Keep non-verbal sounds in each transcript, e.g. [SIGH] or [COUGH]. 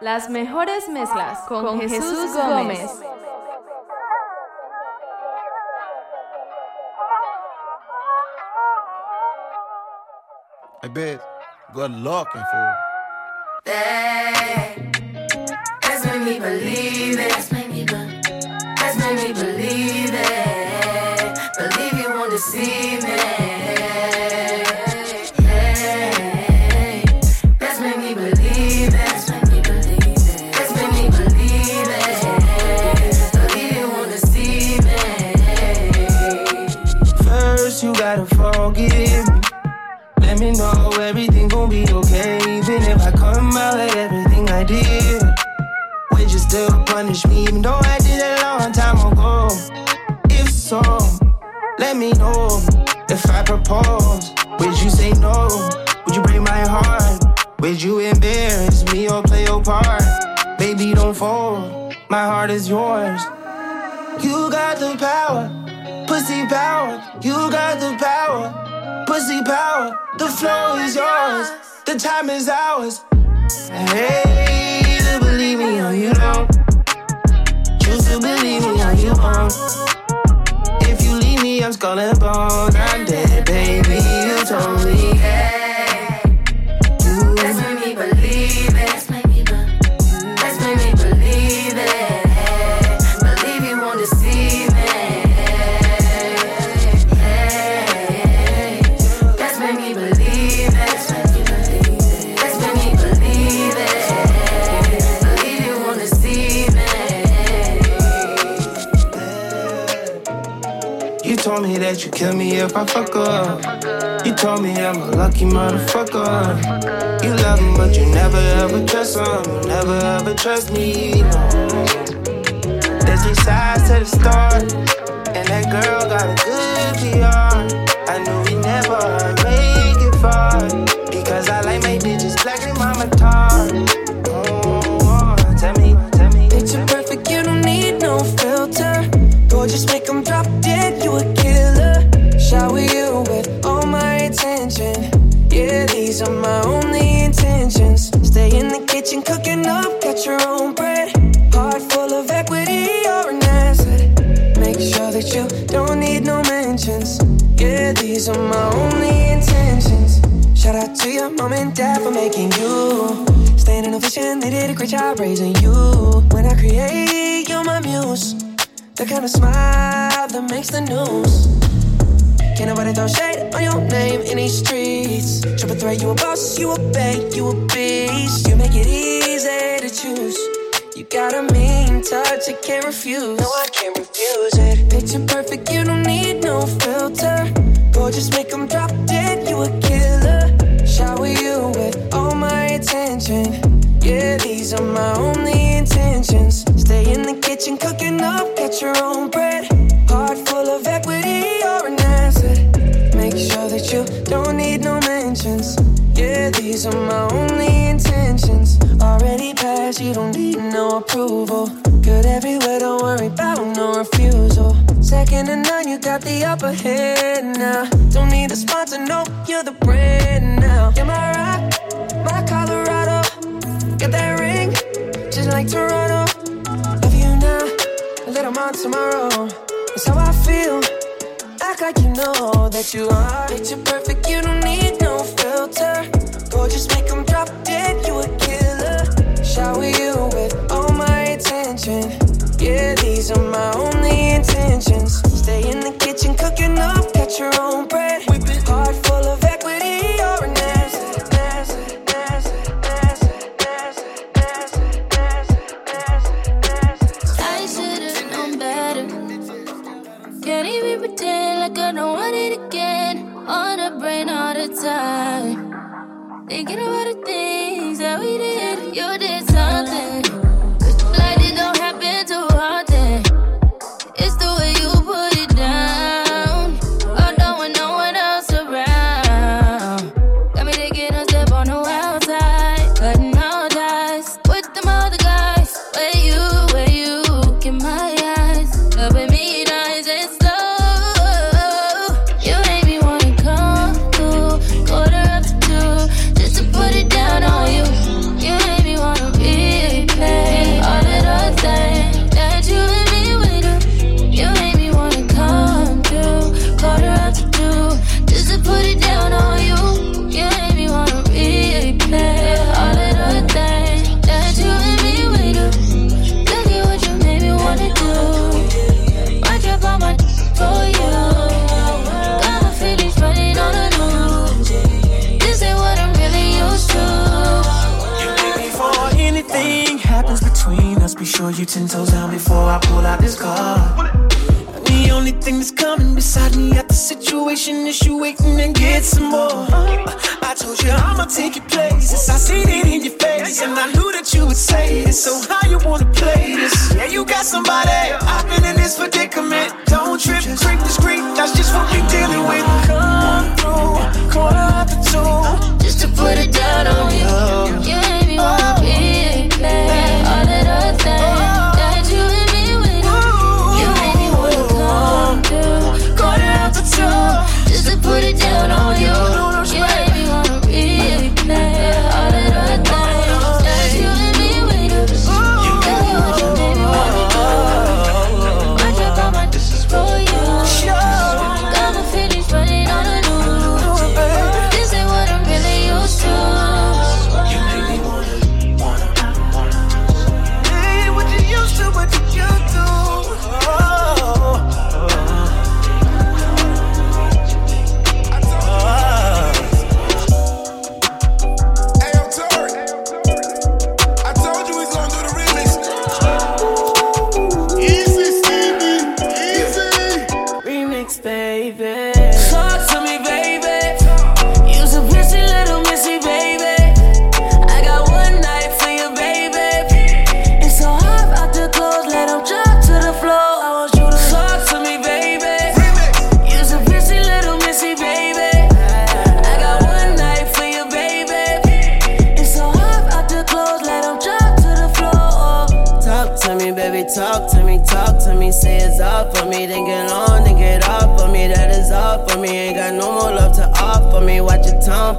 Las mejores mezclas con, con Jesús, Gómez. Gómez. I bet good looking for. Hey, eh, that's made me believe it. That's that's made me believe it. Believe you won't deceive me. punish me, even though I did a long time ago. If so, let me know. If I propose, would you say no? Would you break my heart? Would you embarrass me or play your part? Baby, don't fold. My heart is yours. You got the power, pussy power. You got the power, pussy power. The flow is yours, the time is ours. Hey, to believe me, or you don't choose to believe me how you want. If you leave me, I'm skull and bone I'm dead, baby. You told me. Yeah. kill me if I fuck up. You told me I'm a lucky motherfucker. You love me, but you never ever trust me. Never ever trust me. No. There's three sides to the story, and that girl got a good PR. I knew we never make it far because I like my bitches black and mama tar.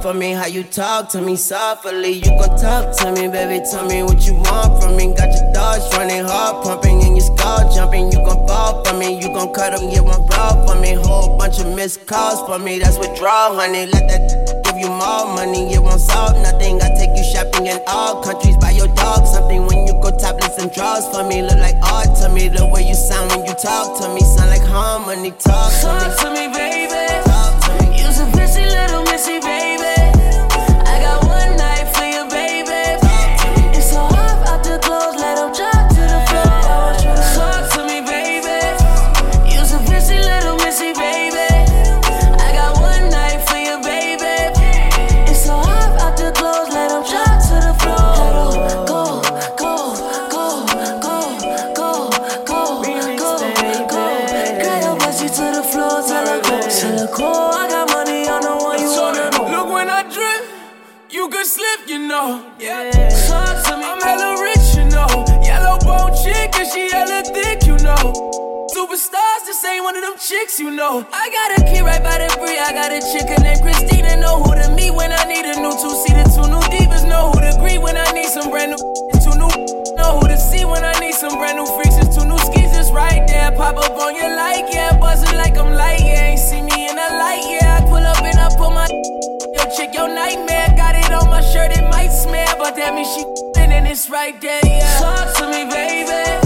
For me, how you talk to me softly. You gon' talk to me, baby, tell me what you want from me. Got your dogs running hard, pumping, and your skull jumping. You gon' fall for me, you gon' cut them, get one bra for me. Whole bunch of missed calls for me, that's withdrawal, honey. Let that give you more money, it won't solve nothing. I take you shopping in all countries, buy your dog something when you go topless and draws for me. Look like art to me, the way you sound when you talk to me, sound like harmony. Talk to me, talk to me, baby. Know. I got a key right by the brie. I got a chicken named Christina. Know who to meet when I need a new two seater. Two new divas. Know who to greet when I need some brand new. [LAUGHS] Two new. [LAUGHS] Know who to see when I need some brand new freaks. It's two new skis just right there. Pop up on your like, yeah. Buzzing like I'm light, yeah. Ain't see me in a light, yeah. I pull up and I put my. [LAUGHS] Yo, chick, your nightmare. Got it on my shirt, it might smell. But that means she. And it's right there, yeah. talk to me, baby.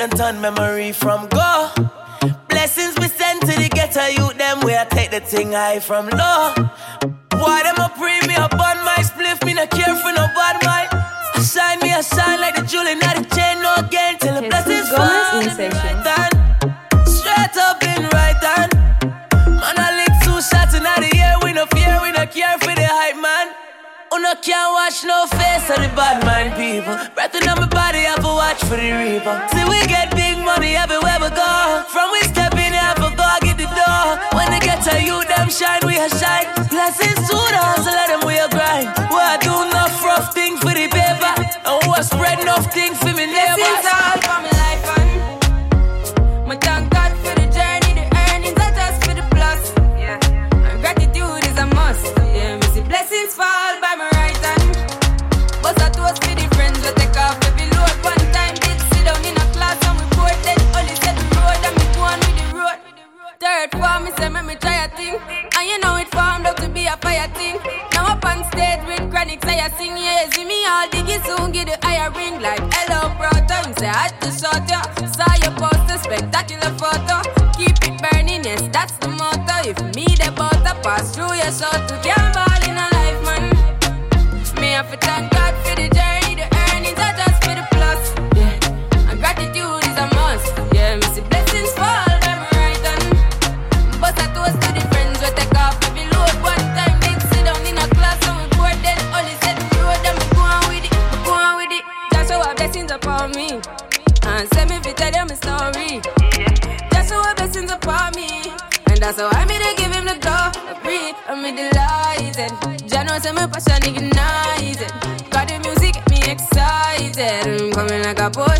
The G's that done turn memory from go. Blessings we send to the ghetto youth, them where I take the thing high from low. Why them a pray me up on my spliff, me not care for no bad mind. I shine me, I shine like the jewel in the chain, no again Uno can't wash no face of the bad mind people. Breath in my body, I to watch for the reaper. See, we get big money everywhere we go. From we step in, I to go get the door. When they get to you, them shine, we a shine. Blessings to the hustle, let them we a grind. We a do enough rough things for the paper. And we a spread enough things for me neighbors. stage with chronic, say I sing yeah. See me all diggy soon, get the higher ring like hello, brother. Him say I had to shot ya. Saw your poster, spectacular photo. Keep it burning, yes, that's the motto. If me the butter pass through your soul to gamble. and my passion ignited. Got the music, get me excited. I'm coming like a boss.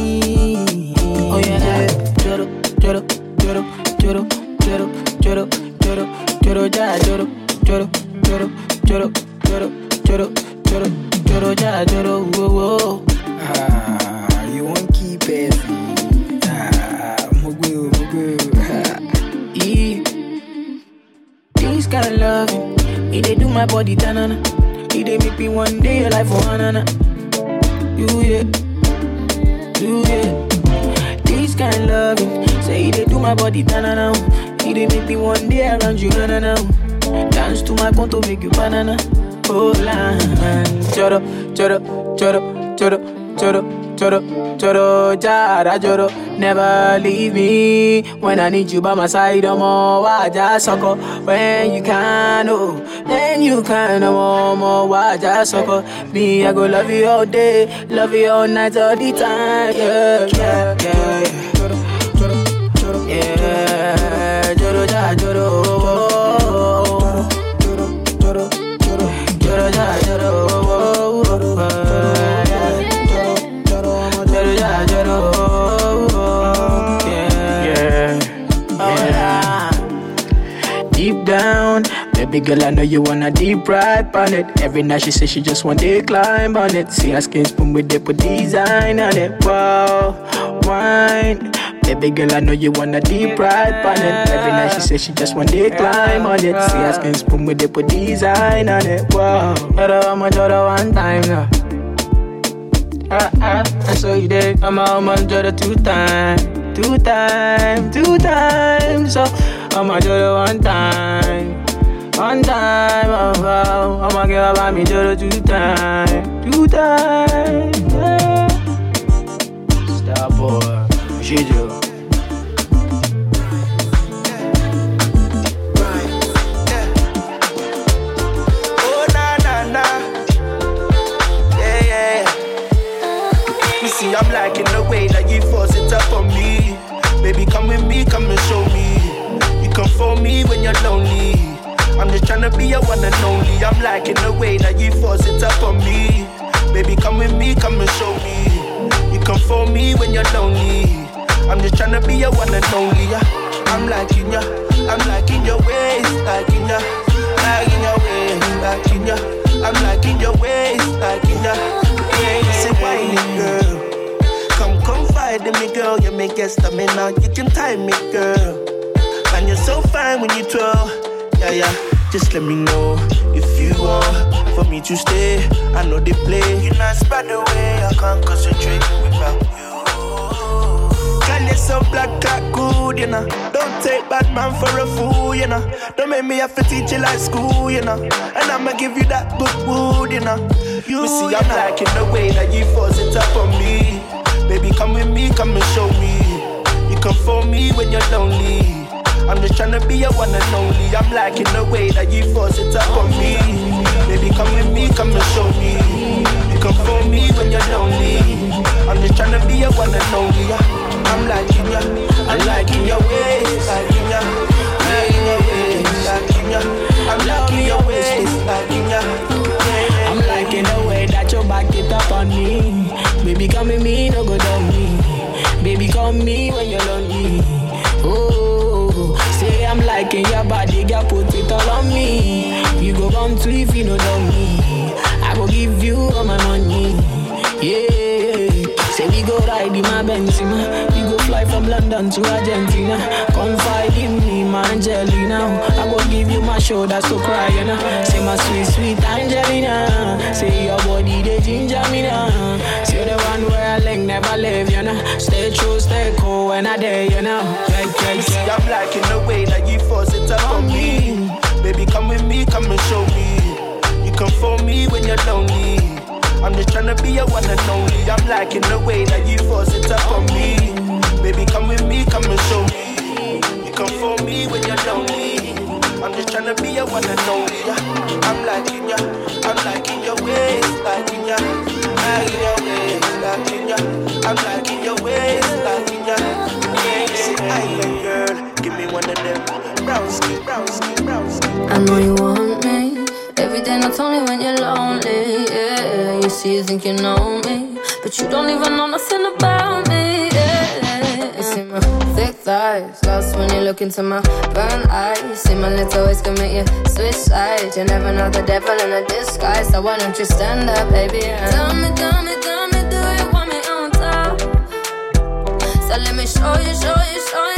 Oh yeah, yeah. Joro, joro, joro, joro, joro, joro, joro, joro, ja, joro, joro, joro, joro, joro, joro, joro, joro, ja, joro, wo, wo. Ah, you won't keep it. Ah, mugu, mugu. E. This they do my body tanana. It they make me one day alive for anana. You yeah. my body, na-na-na You dey make me one day around you, na-na-na Dance to my conto, make you banana. Oh, la Choro, choro, choro, choro, choro, choro, choro, jara, choro Never leave me When I need you by my side, I'm all waja, sucker When you can, oh. Then you can, I'm all more. Waja, sucker Me, I go love you all day Love you all night, all the time. Yeah, yeah, yeah, yeah. Baby girl I know you wanna deep ride on it. Every night she says she just want to climb on it. See her skin spoon with the design on it. Wow, wine. Baby girl, I know you wanna deep ride on it. Every night she says she just want to climb on it. See her skin spoon with the design on it. Wow. Hello, I'm a one time now. Uh, uh, I saw you there, I'm a woman, two times, two times, two times. So, I'm a one time. One time, oh, oh, I'ma give up me the two time, two time. Yeah. Star boy. Oh. You see, I'm liking the way that you force it up on me. Baby, come with me, come and show me. You come for me when you're lonely. I'm just tryna be your one and only. I'm liking the way that you force it up on me. Baby, come with me, come and show me. You come for me when you're lonely. I'm just tryna be your one and only. Yeah. I'm liking ya, I'm liking your ways, liking ya, liking your ways, liking ya. I'm liking your ways, liking ya. Yeah, say whining girl. Come confide in me, girl. You make it stamina. You can time me, girl. And you're so fine when you twirl. Yeah, yeah. Just let me know if you want for me to stay. I know they play. You're not by the way I can't concentrate without you. Girl, you're so black, cat good, you know. Don't take bad man for a fool, you know. Don't make me have to teach you like school, you know. And I'ma give you that good wood, you know. You see, I'm liking the way that you force it up on me. Baby, come with me, come and show me. You come for me when you're lonely. I'm just tryna be your one and only. I'm liking the way that you force it up on me. Baby, come with me, come and show me. You come for me when you're lonely. I'm just tryna be your one and only. I'm liking ya, I'm liking your ways, liking ya, liking your ways, liking ya. I'm liking your ways, liking ya. I'm liking the way that you back it up on me. Baby, come with me, no go down me. Baby, come me when you're lonely. I'm your body, girl, put it all on me. You go come to if you don't know me. I go give you all my money. Yeah, say we go ride in my Benzema. We go fly from London to Argentina. Confide in me, my Angelina. I go give you my shoulder to cry, you know. Say my sweet, sweet Angelina. Say your body, they ginger me now. Never leave, you know. Stay true, stay cool when I there, you know. Yeah, yeah, see, yeah. I'm liking the way that you force it up on me. Baby, come with me, come and show me. You come for me when you're lonely. I'm just tryna be your one and only. I'm liking the way that you force it up on me. Baby, come with me, come and show me. You come for me when you're lonely. I'm just tryna be your one and only. I'm liking ya, I'm liking your ways, liking ya, liking your ways, liking ya. I'm liking your ways, liking ya. Yeah, you say island girl, give me one of them. Brown skin, brown skin, brown skin. I know you want me every day, not only when you're lonely. Yeah, you see, you think you know me, but you don't even know nothing about me. Yeah, you see my thick thighs, lost when you look into my brown eyes. See my little ways can make you switch sides. You never know the devil in a disguise, so why don't you stand up, baby? And tell me, tell me, tell me, do you want? So let me show you, show you, show you.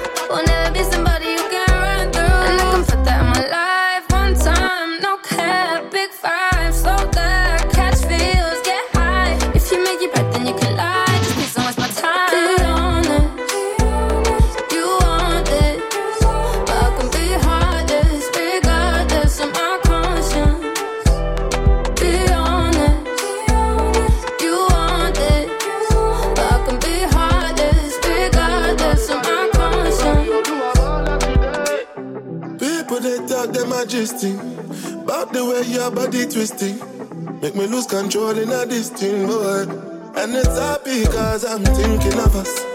Twisting. Make me lose control in a this boy. And it's happy cause I'm thinking of us.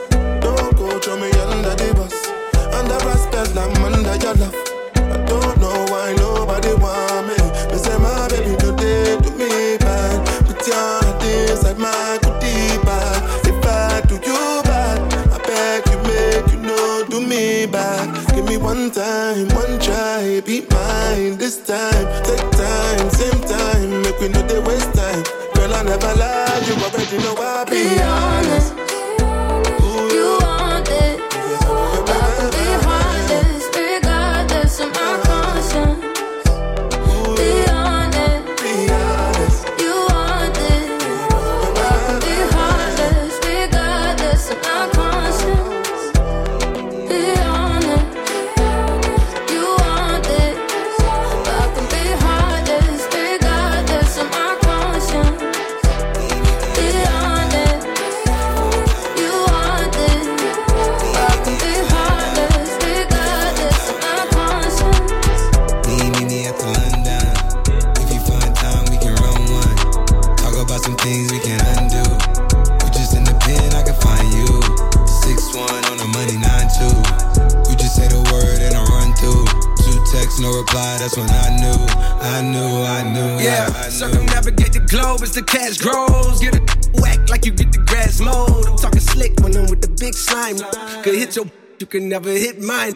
Me one time, one try, be mine this time. Take time, same time, make we know they waste time. Girl, I never you already know I Be honest. Globe as the cash grows. Get a whack like you get the grass mowed. I'm talking slick when I'm with the big slime. Could hit your, you can never hit mine.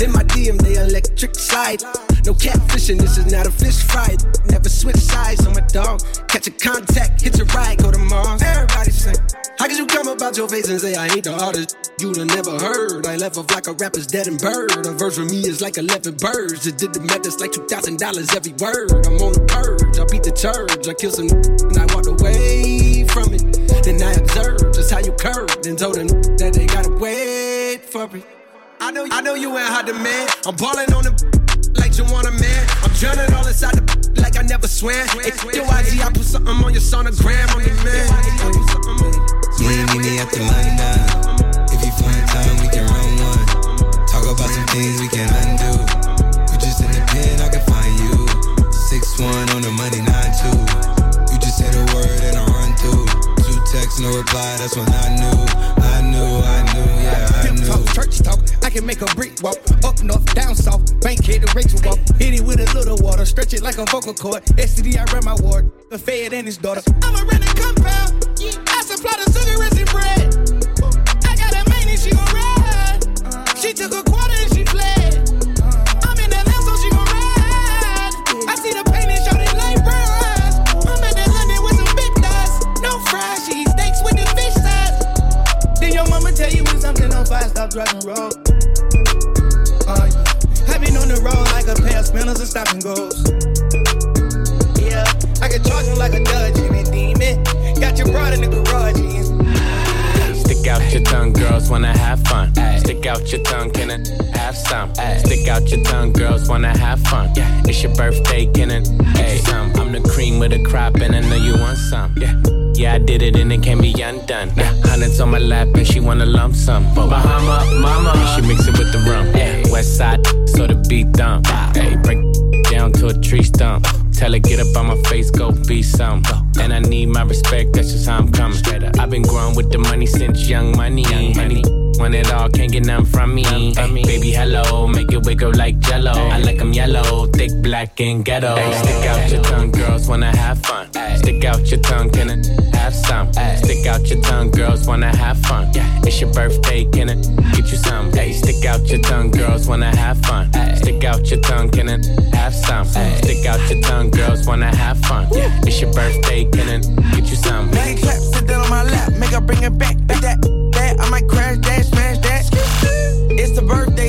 In my DM, they electric slide. No catfishing, this is not a fish fry. Never switch sides on my dog. Catch a contact, hit your ride, go to Mars. Everybody sing. How could you come about your face and say I ain't the artist you'd have never heard? I left off like a rapper's dead and bird. A verse from me is like 11 birds. Just did the math, it's like $2,000 every word. I'm on the purge, I beat the church. I killed some and I walked away from it. Then I observed just how you curved and told them that they gotta wait for it. I know, I know you ain't hot demand. I'm balling on the [LAUGHS] like you want a man. I'm drowning all inside the [LAUGHS] like I never swam. Hey, yo, IG, I put something on your sonogram on the man. Meet me, me at the London. If you find time, we can run one. Talk about some things we can undo. You just in the pen, I can find you. Six one on the money, nine two. You just say the word and I run through. Two texts, no reply. That's when I knew, I knew, I knew, yeah. Talk, church talk, I can make a brick walk. Up north, down south, bank head to Rachel walk. Hit it with a little water, stretch it like a vocal cord. STD, I ran my ward. The fed and his daughter. I'm a rented compound. I supply the sugar and bread. I got a main and she gon' ride. She took a something stop driving road. Uh, I've been on the road like a pair of spinners and stop and goes. Yeah, I can charge you like a Dodge in it, demon. Got your broad in the garage. yeah. Stick out your tongue, girls wanna have fun. Stick out your tongue, can it have some? Stick out your tongue, girls wanna have fun. It's your birthday, can it? Hey, I'm the cream of the crop, and I know you want some. Yeah. Yeah, I did it and it can't be undone. Yeah. Hundreds on my lap and she wanna lump sum. Bahama, mama, she mix it with the rum. Yeah. West side, so the beat dump. Hey, break down to a tree stump. Tell her get up on my face, go be some. And I need my respect, that's just how I'm coming. I've been growing with the money since young money. Money, want it all, can't get none from me. Ay, baby, hello, make it wiggle like jello. I like 'em yellow, thick, black, and ghetto. Ay, stick out your tongue, girls wanna have fun. Stick out your tongue, can it have some? Stick out your tongue, girls wanna have fun. It's your birthday, can it get you some? Ay, stick out your tongue, girls wanna have fun. Stick out your tongue, can it have some? Stick out your tongue, girls wanna have fun. It's your birthday, can it get you some? Make it clap, sit down on my lap, make her bring it back. That, that, I might crash that, smash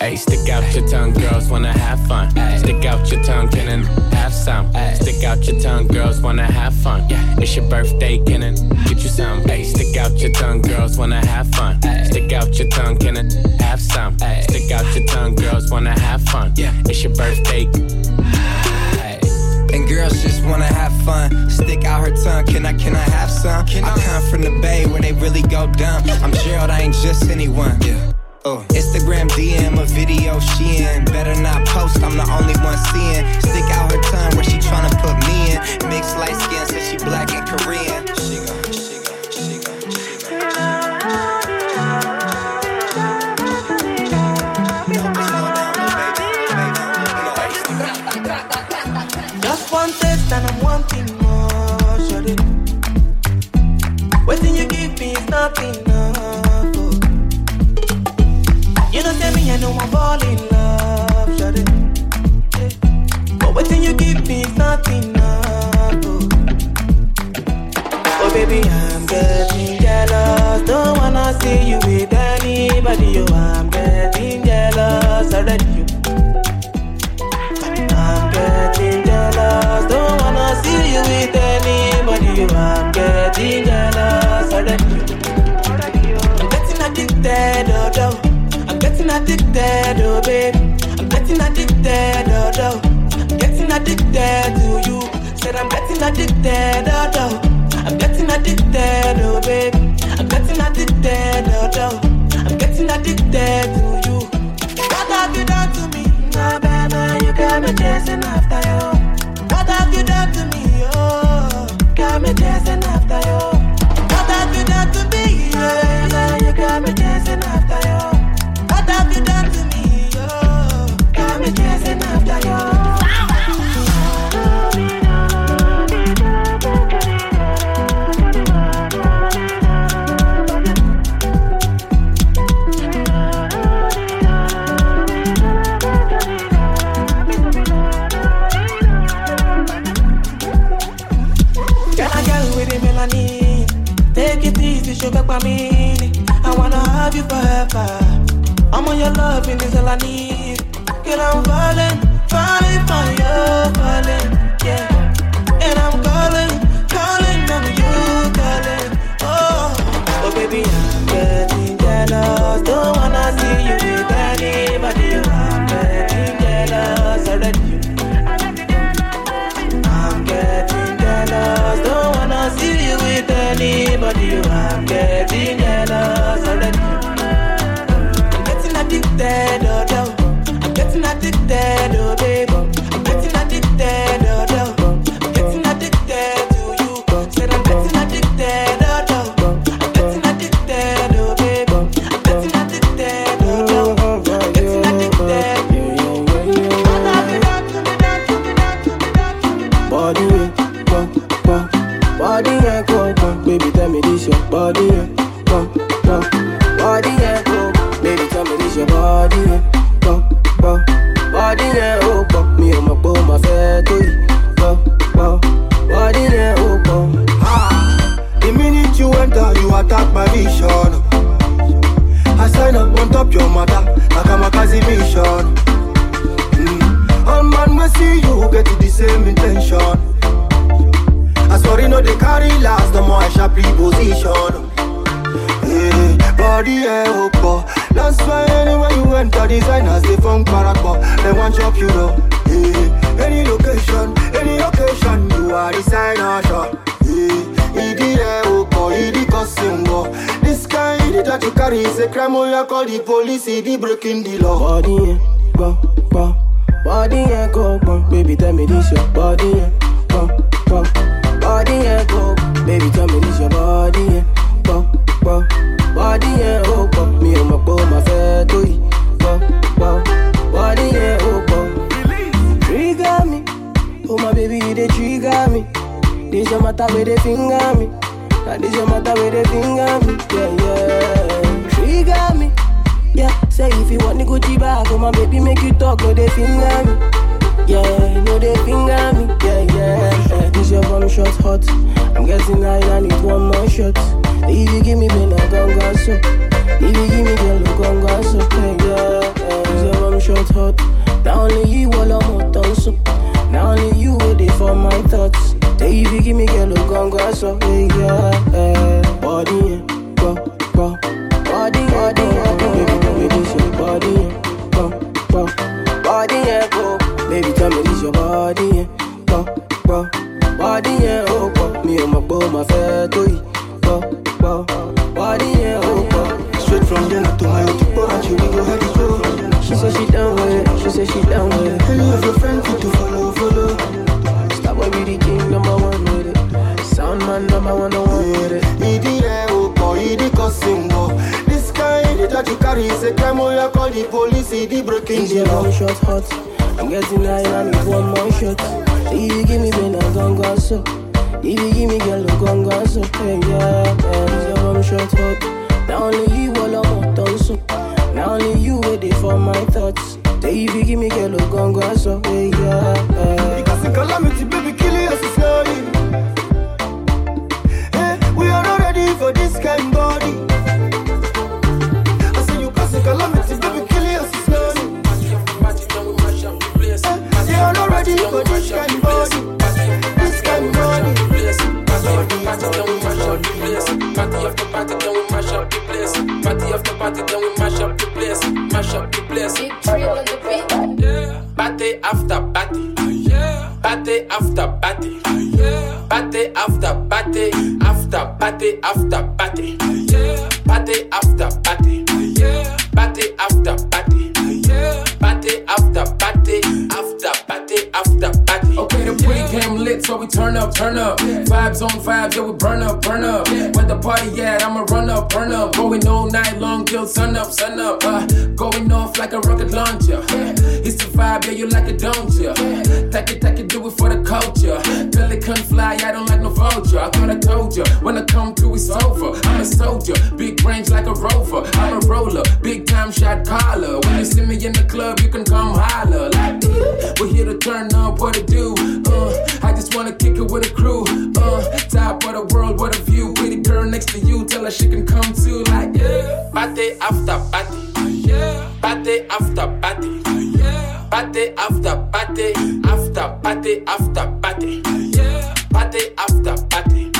Hey, stick out your tongue, girls wanna have fun. Stick out your tongue, can it have some. Ay, stick out your tongue, girls wanna have fun. Yeah, it's your birthday, can I get you some? Ay, stick out your tongue, girls wanna have fun. Ay, stick out your tongue, can I have some? Ay, stick out your tongue, girls wanna have fun. Yeah, it's your birthday. And girls just wanna have fun. Stick out her tongue, can I, can I have some? I come from the bay where they really go dumb. I'm Gerald, I ain't just anyone. Yeah. Oh. Instagram DM a video she in. Better not post, I'm the only one seeing. Stick out her tongue where she tryna put me in. Mixed light skin, says she black and Korean. See you with anybody. Oh, I'm getting jealous already. You. I'm getting jealous. Don't wanna see you with anybody. Oh, I'm getting jealous already. You. I'm getting addicted, oh, oh. I'm getting addicted, oh, baby. I'm getting addicted, oh, oh. I'm getting addicted to you. Said I'm getting addicted, oh, oh. I'm getting addicted, oh, baby. Addicted, oh, oh. I'm getting addicted to you. What have you done to me? Nah, baby, you got me chasing after you. What have you done to me? Oh, got me chasing after you. What have you done to me? Yeah, yeah, you got me chasing after you. What have you done to me? Oh, got me chasing after you. Your loving is all I need. Girl, I'm falling, you give me yellow gongo, so yeah. Party. Party after party. Party after party. After party after party. Party after party.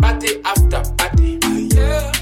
Party after party.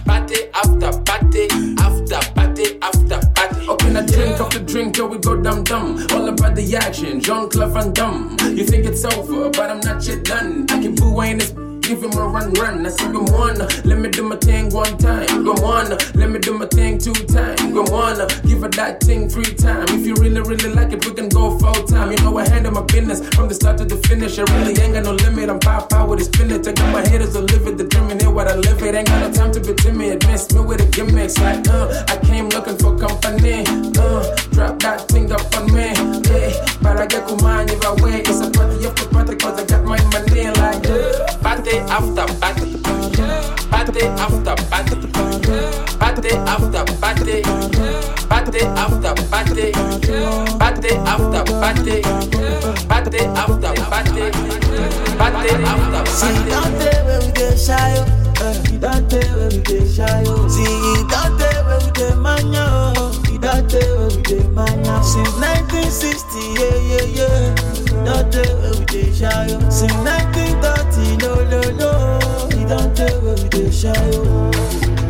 Party after party. After party after party. Open a drink the drink till we go dumb dumb. All about the action, Jean Claude Van Damme. You think it's over, but I'm not yet done. I can boo in this. Give him a run, run. I said, come on, let me do my thing one time. Come on, let me do my thing two times. Come on, give her that thing three times. If you really, really like it, we can go full time. You know, I handle my business from the start to the finish. I really ain't got no limit. I'm pop out with a spinach. I got my haters to live it, determine what I live it. Ain't got no time to be timid. Miss me with the gimmicks. Like, uh, I came looking for company. Uh, drop that thing up on me. Yeah, I get command if I wait. It's a party after party, cause I got my money. Like, yeah. Party after party. Party after party. Party after party. Party after party. Party after party. Party after party. Party after See, party. don't tell where we get shy, oh. Eh. You don't tell where we get shy. See, don't tell where we get mania, oh. Eh. You don't tell where we. Since 1960, yeah, yeah, yeah. Don't tell where we get shy, oh. Since 1930, no, no, no. You don't tell where we get shy, oh.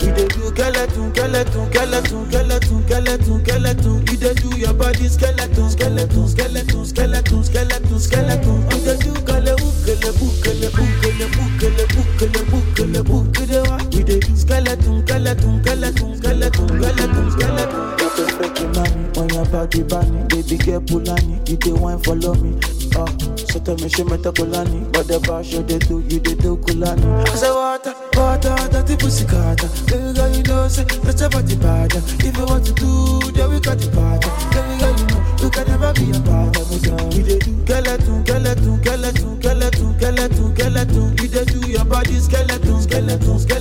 We dey do skeleton, skeleton, skeleton, skeleton, skeleton, skeleton. You dey do your body skeleton, skeleton, skeleton, skeleton, skeleton, skeleton. You dey do kele bukele bukele bukele bukele bukele bukele bukele wa. We dey do skeleton, skeleton, skeleton, skeleton, skeleton, skeleton. Got a freaky mommy on your body baby girl pulani. You dey wine follow me. Oh, so tell me she meta kulani, but the bar show they do, you they do kulani. I say water, water, dirty pussy carter. Baby girl, you know say that's your body bad. If you want to do, then we got the part. Baby girl, you know you can never be a me. We dey do skeleton, skeleton, skeleton, skeleton, skeleton, skeleton. You dey do your body skeleton, skeleton, skeleton,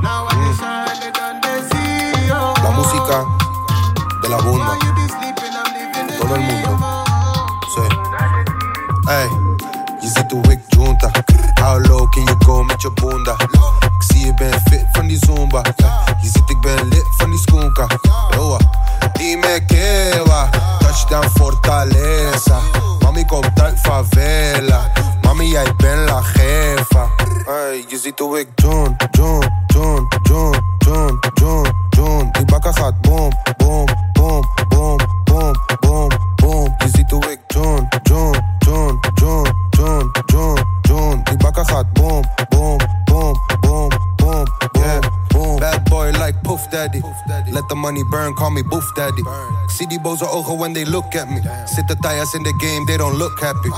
Mm. La música de la bunda. Todo el mundo. Sí. Ey, je tu ik junta. How low can you go met je bunda? Ik zie je fit from the zumba. You ziet ik ben lit from the skunka. Roa, uh, dime que va. Touchdown Fortaleza komt uit favela. Mami, jij bent la jefa. Hey, je ziet hoe big John, John, John, John, John, John, John. Die bakker boom, boom. money burn, call me Boof Daddy. See die are ogen when they look at me. Zitten tires in the game, they don't look happy.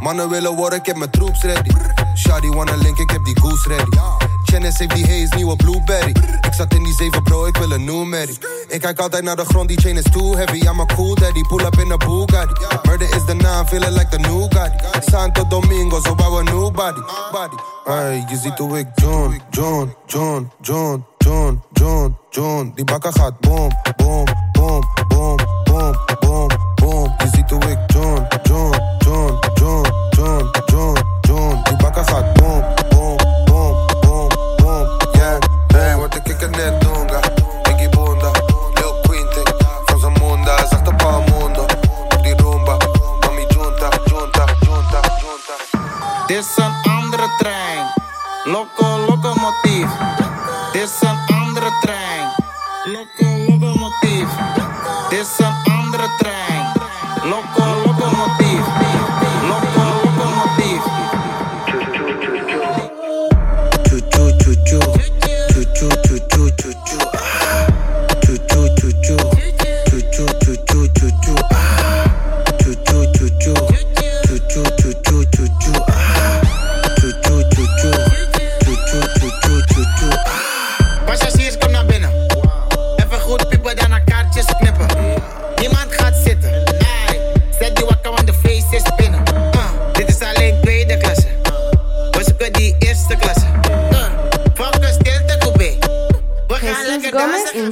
Mannen willen worden, ik heb mijn troops ready. Shadi wanna link, ik heb die goose ready. Janice heeft die haze, nieuwe blueberry. Ik zat in die zeven bro, ik wil een Mary. Ik kijk altijd naar de grond, die chain is too heavy. I'm a cool daddy, pull up in a Bugatti. Murder is the naam, feeling like the new guy. Santo Domingo, so I want body. Hey, je ziet hoe ik John, John, John, John. John, John, John. Die bakker gaat boom, boom, boom, boom, boom, boom, boom. Je ziet de John, John.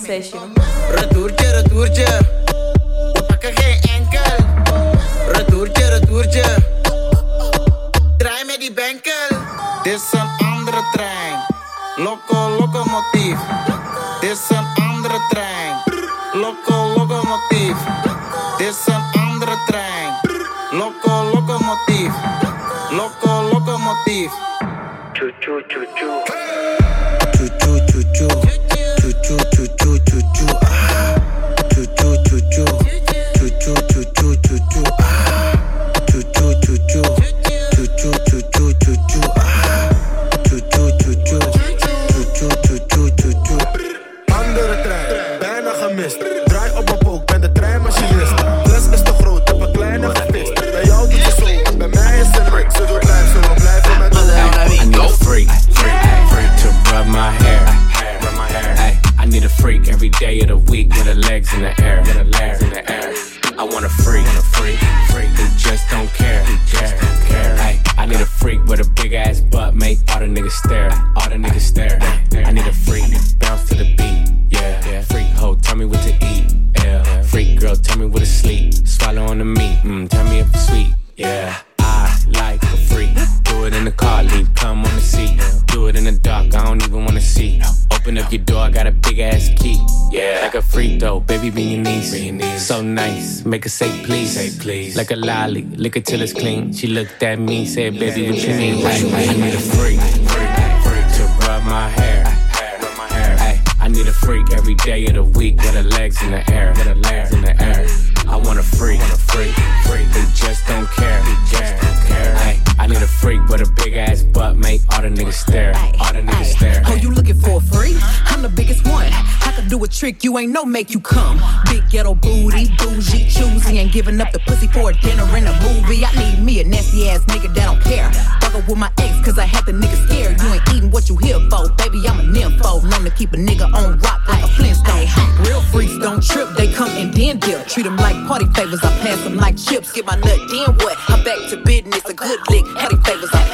Session. Like a lolly, lick it till it's clean. She looked at me, said, baby, what you mean? I, need a freak, freak, freak to rub my hair. Ay, I need a freak every day of the week with her legs in the air, trick you ain't no make you come. Big ghetto booty, bougie, choosy, ain't giving up the pussy for a dinner and a movie. I need me a nasty ass nigga that don't care. Fuck up with my ex, cause I had the nigga scared. You ain't eating what you here for, baby. I'm a nympho. Known to keep a nigga on rock like a Flintstone. Real freaks don't trip, they come and then dip. Treat them like party favors, I pass them like chips. Get my nut, then what? I'm back to business, a good lick. Party favors, favors, I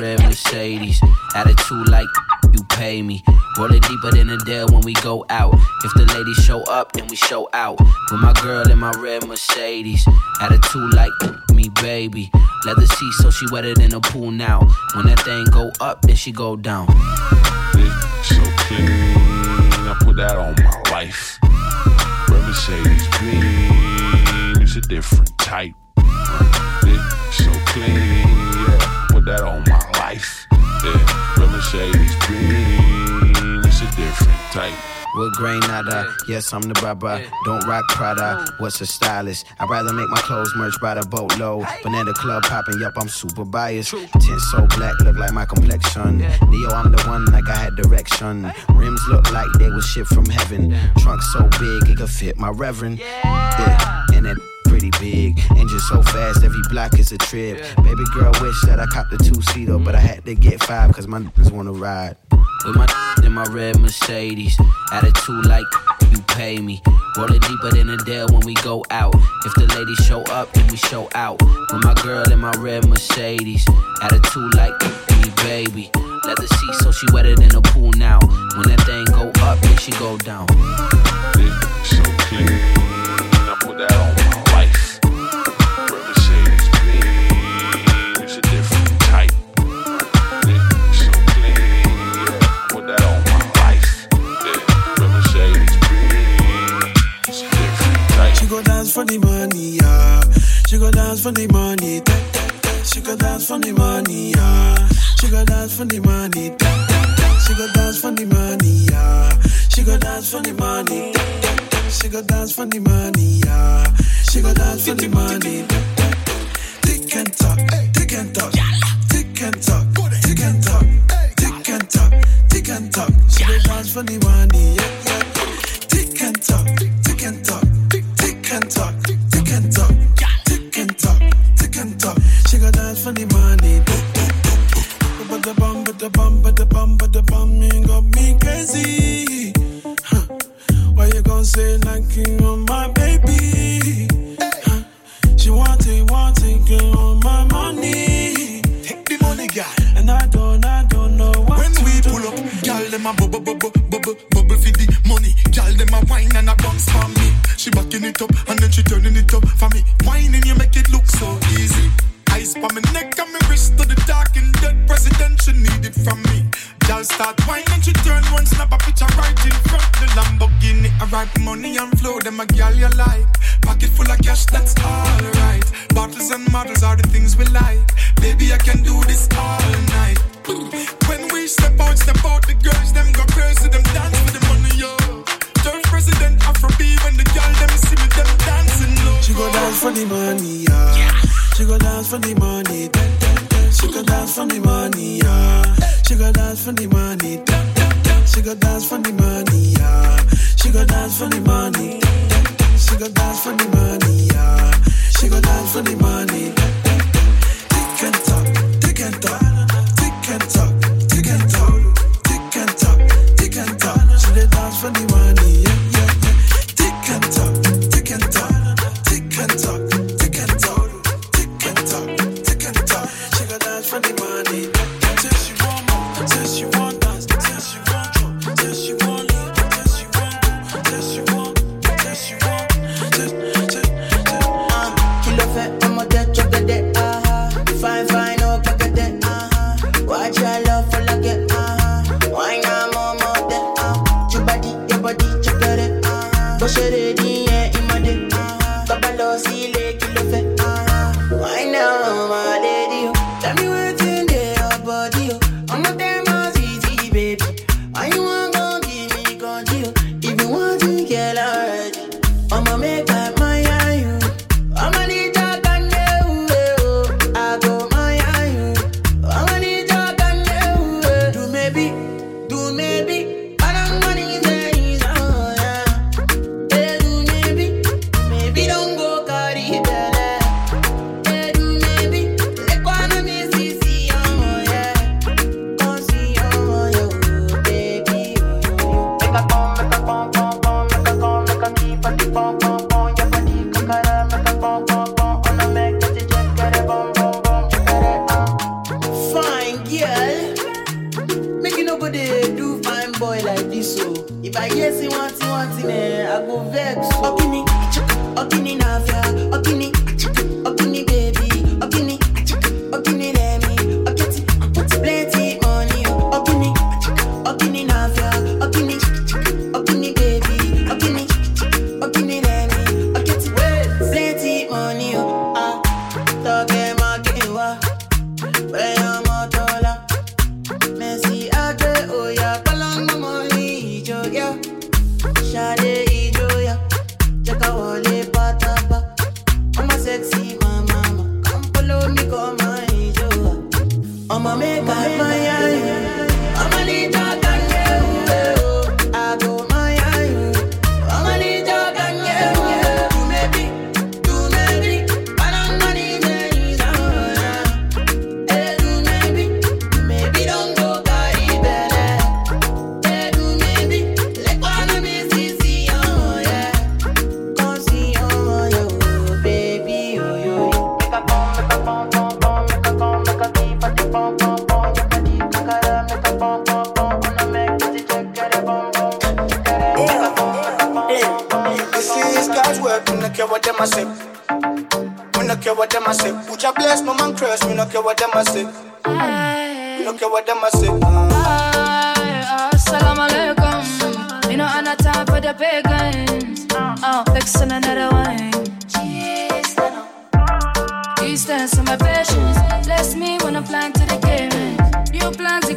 red Mercedes. Attitude like you pay me. Roll it deeper than a dare when we go out. If the ladies show up, then we show out. With my girl in my red Mercedes. Attitude like me, baby. Leather seat, so she wetter than a pool now. When that thing go up, then she go down. It's So clean, I put that on my life. Red Mercedes clean, it's a different type. It's so clean, that on my life. Yeah, Red Mercedes clean, it's a different type. With grain nada, yes, I'm the barber. Don't rock Prada, what's a stylist? I'd rather make my clothes merch by the boatload. Banana club popping, yup, I'm super biased. Tint so black, look like my complexion. Neo, I'm the one like I had direction. Rims look like they was shipped from heaven. Trunk so big, it could fit my reverend. Yeah, and that pretty big. Engine so fast, every block is a trip. Baby girl wish that I copped a two-seater, but I had to get five, cause my niggas wanna ride. With my in my red Mercedes. Attitude like you pay me. Roll it deeper than a dare when we go out. If the ladies show up, then we show out. With my girl in my red Mercedes. Attitude like me, baby. Leather seat, so she wetter than a pool now. When that thing go up, then she go down. So clean, for the money, yeah. She go dance for the money. da. She go dance for the money, yeah. She go dance for the money. She go dance for the money, yeah. She go dance for the money. She go dance for the money, yeah. She go dance for the money. Tick and talk, tick and talk, tick and talk, tick and talk, tick and talk, tick and talk. She go dance for the money, yeah,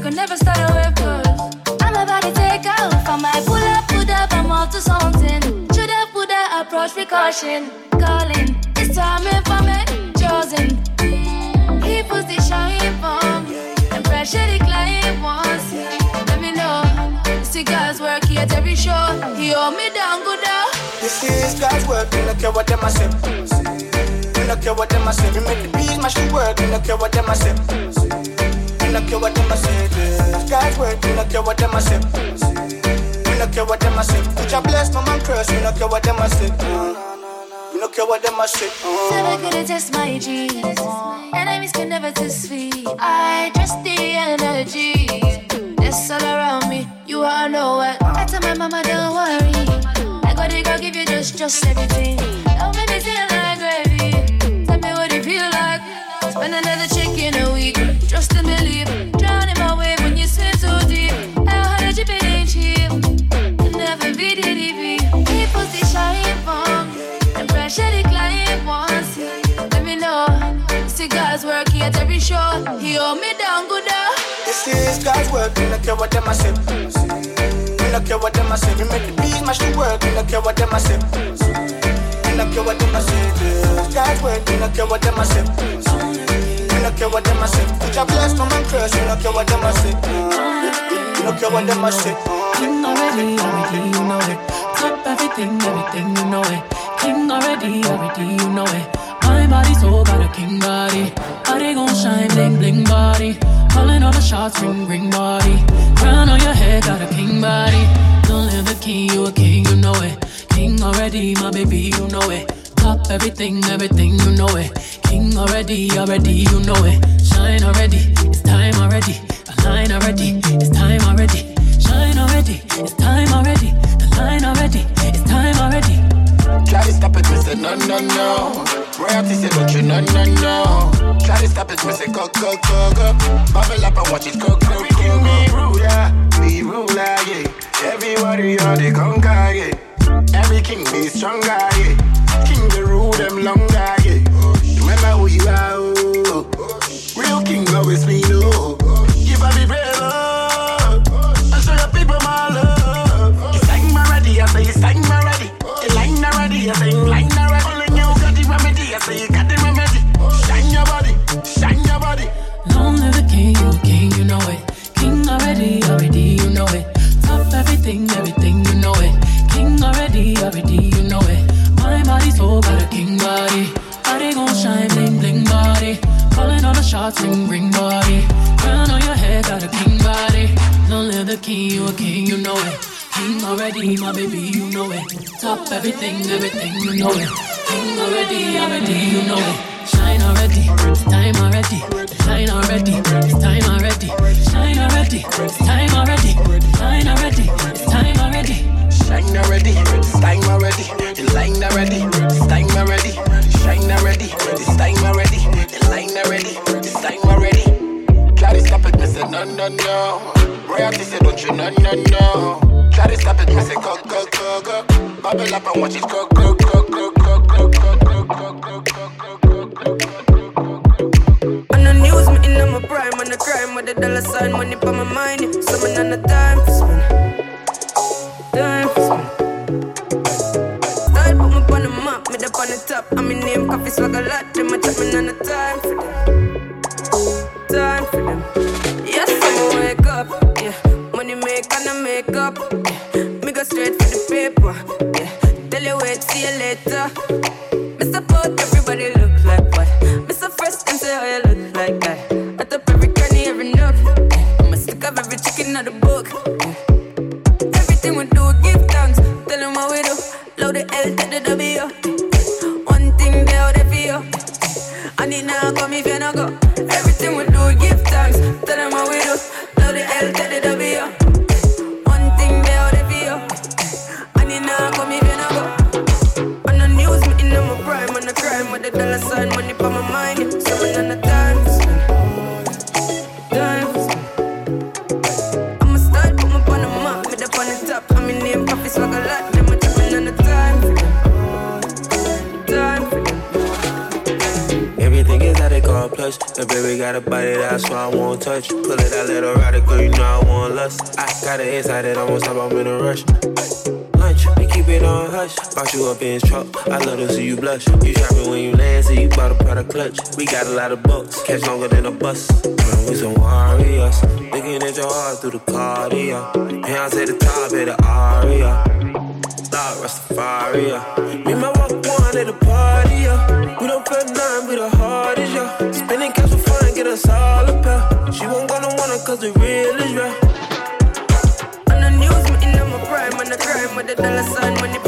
could never start away, cause I'm about to take off. I might pull up, put up, I'm up to something. Should have put that approach precaution. Calling, it's time for me, chosen. He puts the shine me. And pressure the client wants. Let me know. Cigars work here at every show. He hold me down, good now. This is God's work, me no care what them a say. Me no care what them a say. Me make the beat my the work, me no care what them a say. Care what them say. God's work, me no care what them say. Me no care what them say. Put your bless, no man curse, me no care what them say. Me no care what them say. Never gonna test my G's. Enemies can never test me. I trust the energy. That's all around me. You all know what. I tell my mama, don't worry. I got it, girl, give you just, just everything. Don't make me feel like Spend another chick in a week. Trust and believe. Drown in my wave when you swim so deep. How hard you been cheap? Never be DDP. People see shine from. And pressure the client wants. Let me know. Cigars work here at every show. He hold me down good. This is God's work, me no care what them a say. Me no care what them a say. Me make the beat mash the work, me no care what them a say. No care what them say. God's work, me no care what them say. Me no care what them say. Put your bless, no man curse, me no care what them say. Me no care what them say. King already, already, you know it. Top everything, everything, you know it. King already, already, you know it. My body so got a king body. Body gon' shine, bling, bling body. Calling all the shots, ring, ring body. Crown on your head, got a king body. Don't live the king, you a king, you know it. King already, my baby, you know it. Top everything, everything, you know it. King already, already, you know it. Shine already, it's time already. The line already, it's time already. Shine already, it's time already. The line already, it's time already. Try to stop it, Mister no, no, no. Royalty say, don't you know, no, no. Try to stop it, me say, go, go, go, go. Bubble up and watch it, go, go, go, go. Be ruler, be ruler, yeah. Every warrior, they conquer, yeah. Every king be stronger, yeah. you know it. The baby got a body that so I won't touch. Pull it, I let her ride it, girl, you know I want lust. I got an inside that almost stop, I'm in a rush. Lunch, we keep it on hush. Bought you up in his truck, I love to see you blush. You drop shopping when you land, so you bought a product clutch. We got a lot of bucks, catch longer than a bus. Man, We some warriors, looking at your heart through the cardio. Hands at the top of the aria. Thought Rastafari, me my walk one at the party. the sun when you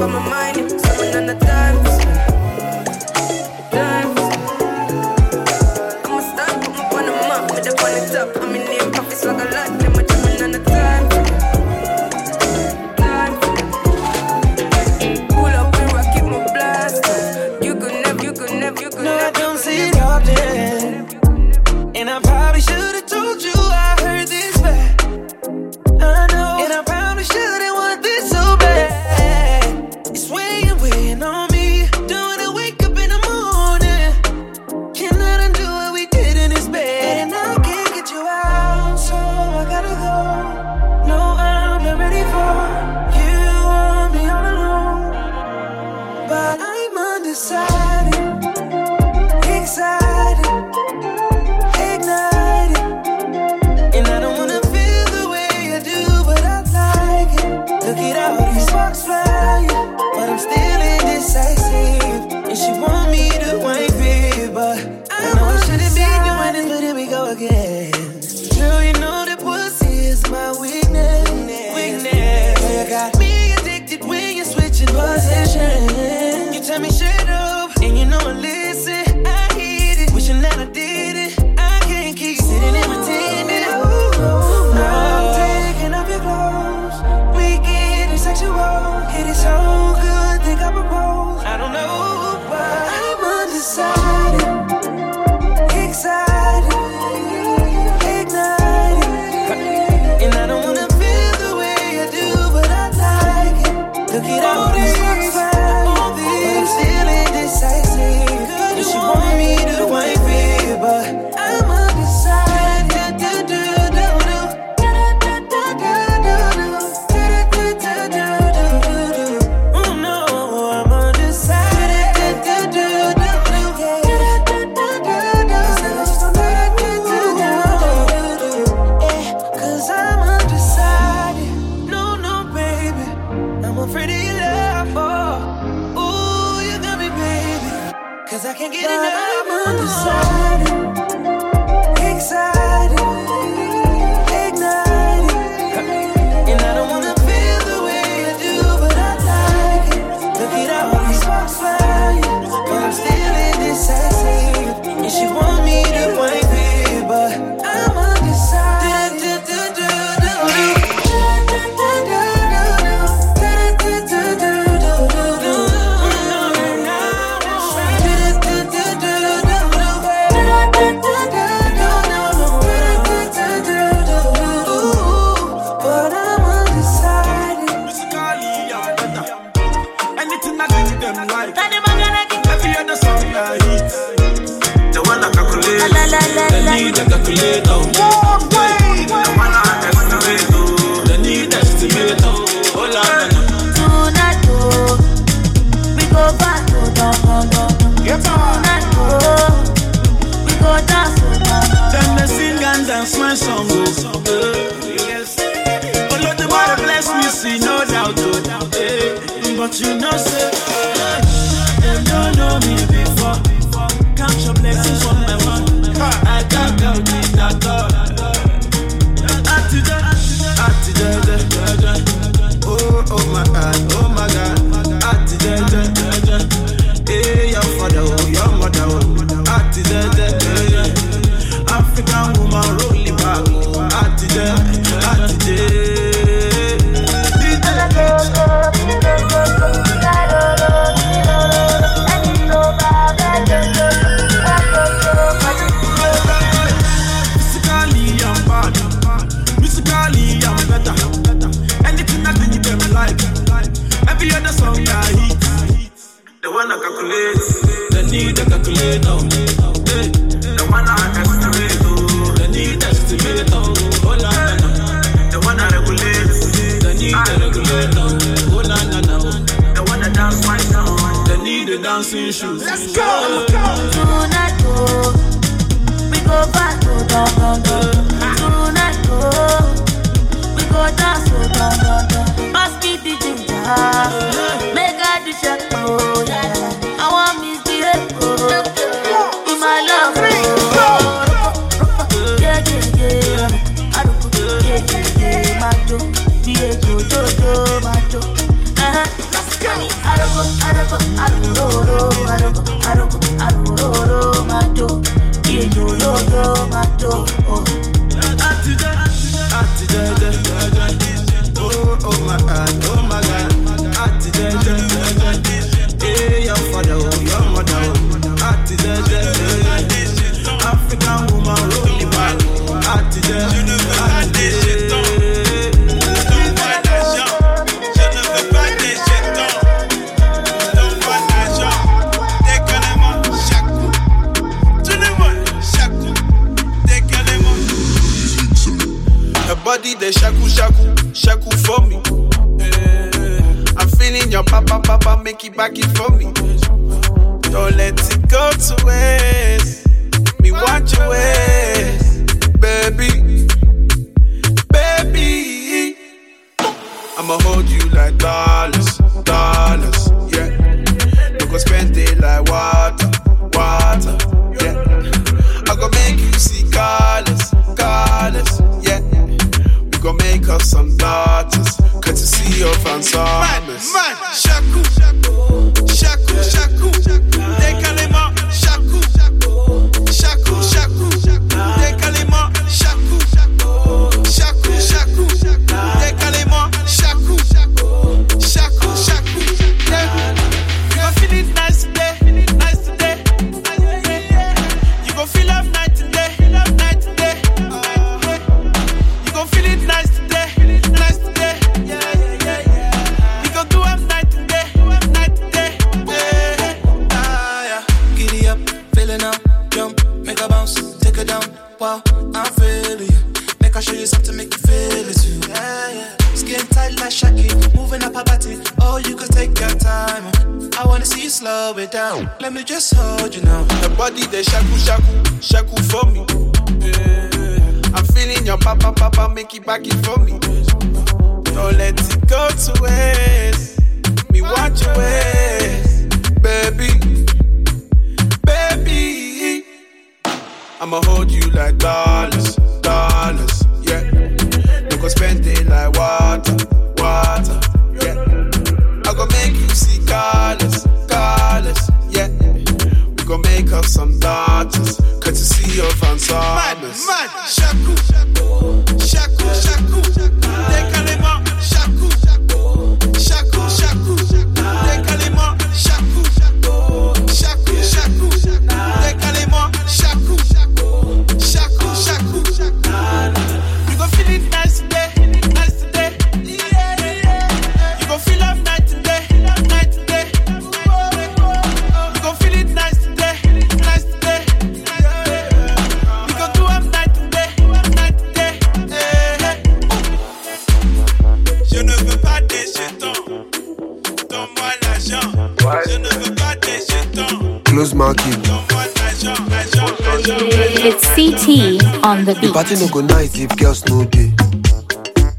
no go nice if girls no day.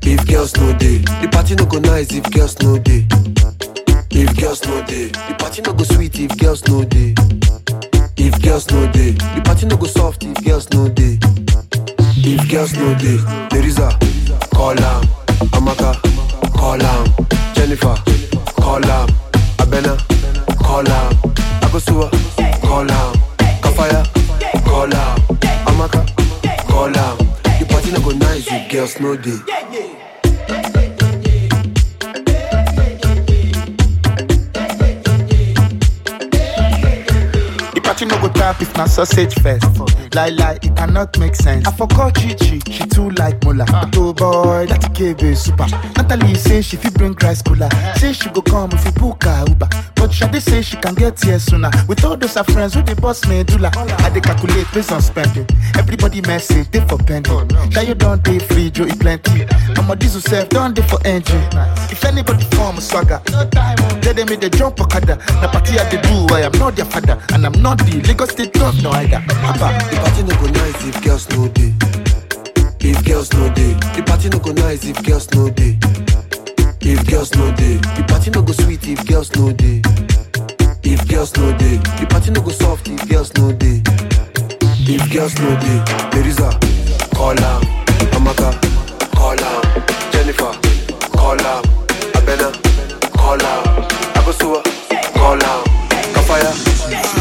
If girls no day, the party no go nice if girls no day. If girls no day, the party no go sweet if girls no day. If girls no day, the party no go soft if girls no day. If girls no day, there is a call am, Amaka, call am, Jennifer, call am, Abena, call am, Akosua, girls no day. The party no go tap if na sausage fest. Lie lie, it cannot make sense. I forgot Chichi, she too like Mola. Ah. But oh boy, that KB super. Natalie say she fit bring rice cooler. Ah. Say she go come if you book her Uber. But Shade say she can get here sooner. With all those her friends who they boss me dula. I dey calculate based on spending. Everybody message they for pending. Oh, now you don't day free, Joe, it plenty. I'ma diesel self, don't day for engine. If anybody form a swagger, oh. tell them me they jump Okada. The party I they do, I am not their father, and I'm not the Lagos State drug no either. The party no go nice if girls no day. If girls no day, the party no go nice if girls no day. If girls no day, the party no go sweet if girls no day. If girls no day, the party no go soft if girls no day. If girls no day, there is a call am, Amaka, call am, Jennifer, call am, Abena, call am, Akosua, call am, Kafaya.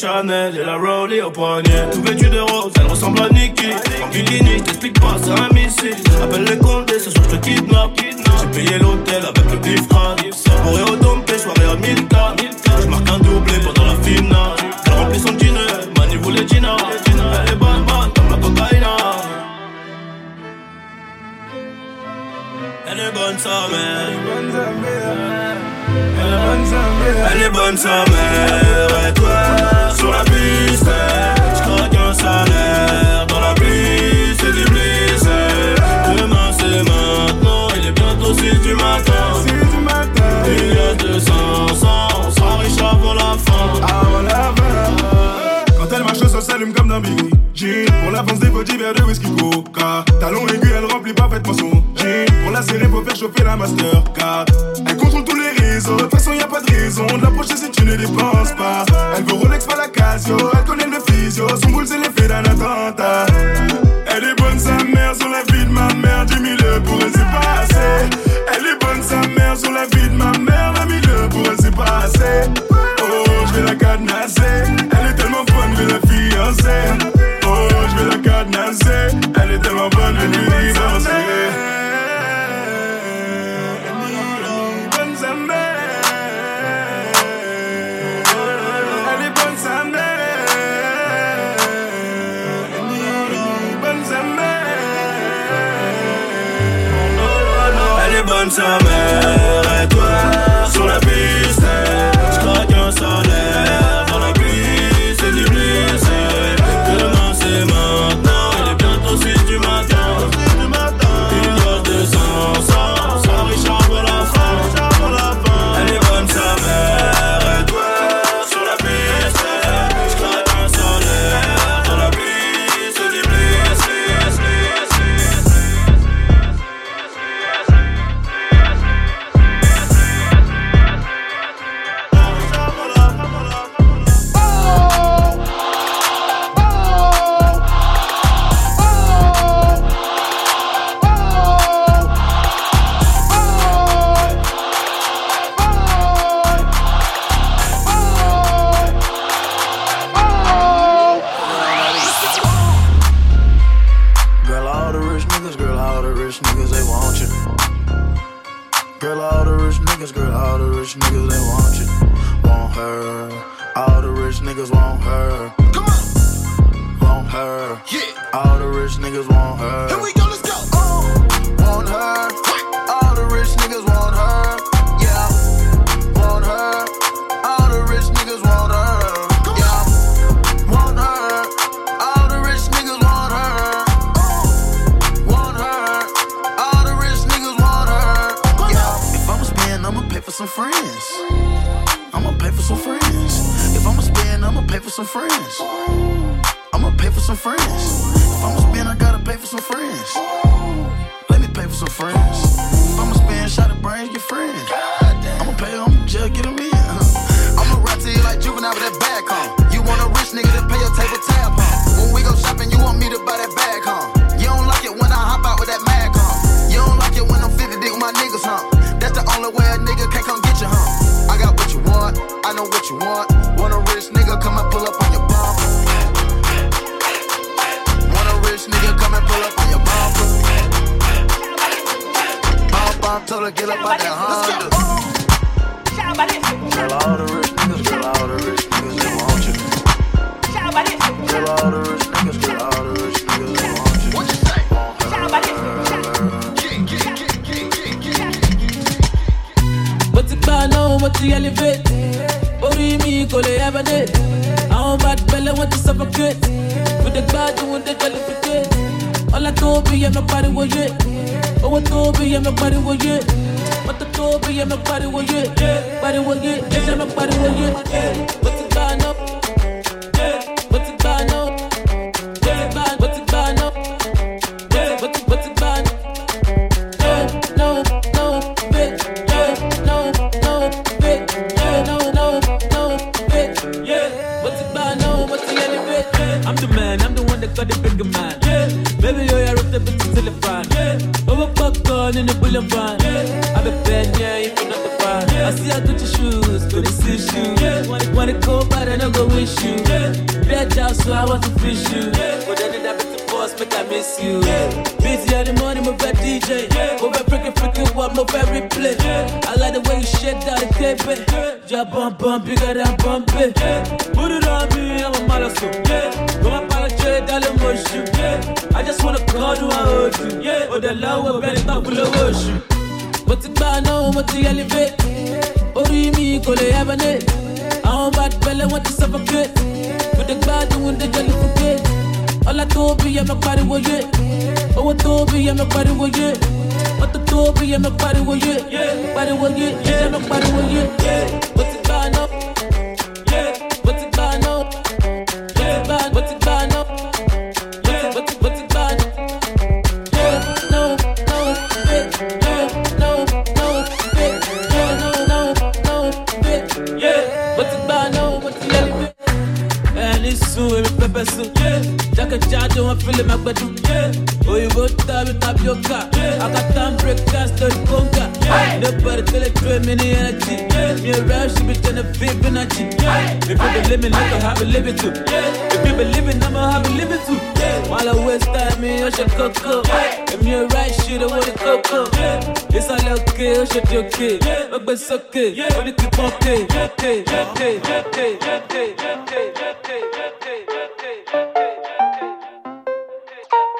Chanel, elle a Rowley au poignet. Tout vêtu de rose, elle ressemble à Nikki. En bikini, je t'explique pas, c'est un what you want. بيا نobody وياه هو تو بيا nobody وياه مت تو بيا nobody وياه باري وياه إذا nobody وياه بس كان up bump bump, you got that bump it. Yeah. Put it on me, I'm a molasses. Yeah. Go my palace, darling, worship. Yeah. I just wanna call you, I hold you. Yeah. Oh, the love, we're ready to pull a worship. Bad now, what the elevate. Ori mi kò lè hibernate. Àwọn bad belle wọ́n ti suffocate. Kò dé gbádùn oúnjẹ jẹ́ ló fún pé. Ọlá tó bí yẹ mi pariwo yé. Owó tó bí yẹ mi pariwo yé. Mọ́tò tó bí yẹ mi pariwo yé. Pariwo yé, yẹ mi pariwo yé. Tapioca. Ń break dance lórí kóńgà nobody tẹ́lẹ̀ tó èmi ní ẹnẹ́jì mi ò rẹ́ ṣíbi jẹ́nẹ́ bí bínàjì if you be living like I have a living too if you be living I'ma have a living too wọn lọ waste time mi ó ṣe kókó èmi ò rẹ́ ṣí owó ní kókó ìsàlẹ̀ òkè ó ṣe di òkè ó gbé sókè ó ní kí pọ́ńkè.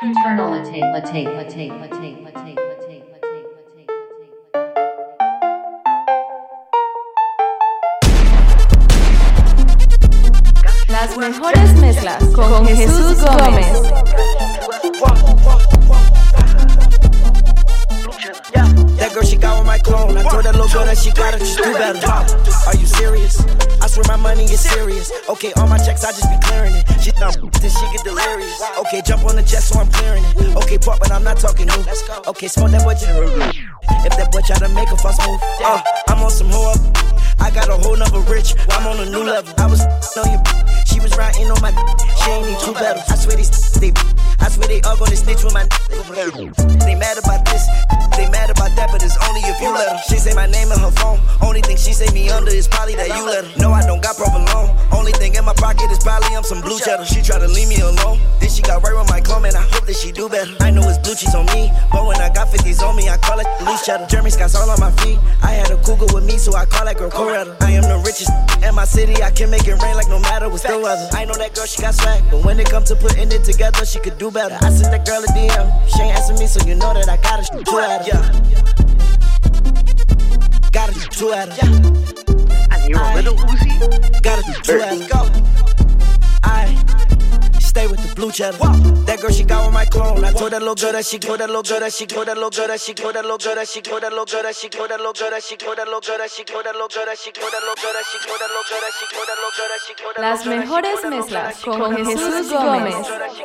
Internality, latate, latate, latate, latate, latate, latate, Las mejores mezclas con Jesús Gómez. That girl, she got with my clone. I told that little girl that she got it, just do better. Are you serious? Swear my money is serious. Okay, all my checks, I just be clearing it. She dumb, then she get delirious. Okay, jump on the jet, so I'm clearing it. Okay, pop, but I'm not talking new. Okay, smoke that boy, If that boy try to make a fuss move, uh, I'm on some hoe up. I got a whole nother rich, I'm on a new level. I was on you, she was riding on my, she ain't need two pedals. I swear these, [LAUGHS] they, I swear they all gonna snitch with my, [LAUGHS] they mad about this, they mad about that, but it's only if you let them. She say my name in her phone, only thing she say me under is probably that you let her. No, I don't got proper loan, only thing in my pocket is probably I'm some blue cheddar. She try to leave me alone, then she got right with my clone, and I hope that she do better. I know it's blue cheese on me, but when I got 50s on me, I call it loose cheddar. Jeremy Scott's all on my feet, I had a cougar with me, so I call that girl I am the richest in my city, I can make it rain like no matter what's the weather. I know that girl, she got swag, but when it come to putting it together, she could do better. I sent that girl a DM, she ain't answering me, so you know that I gotta shoot two at her. Yeah. Gotta shoot two at her. Yeah. I need a little Uzi. Gotta shoot two at her. Go. I stay with the blue cheddar. That girl, she got with my clone. I told that little girl that she go, that little girl that she go, that little girl that she that little girl that she go, that little girl that she that little girl that she go, that little girl that she that little girl that she go, that little girl that she that little girl that she go, that little girl that she that Las mejores mezclas con Jesús Gómez. She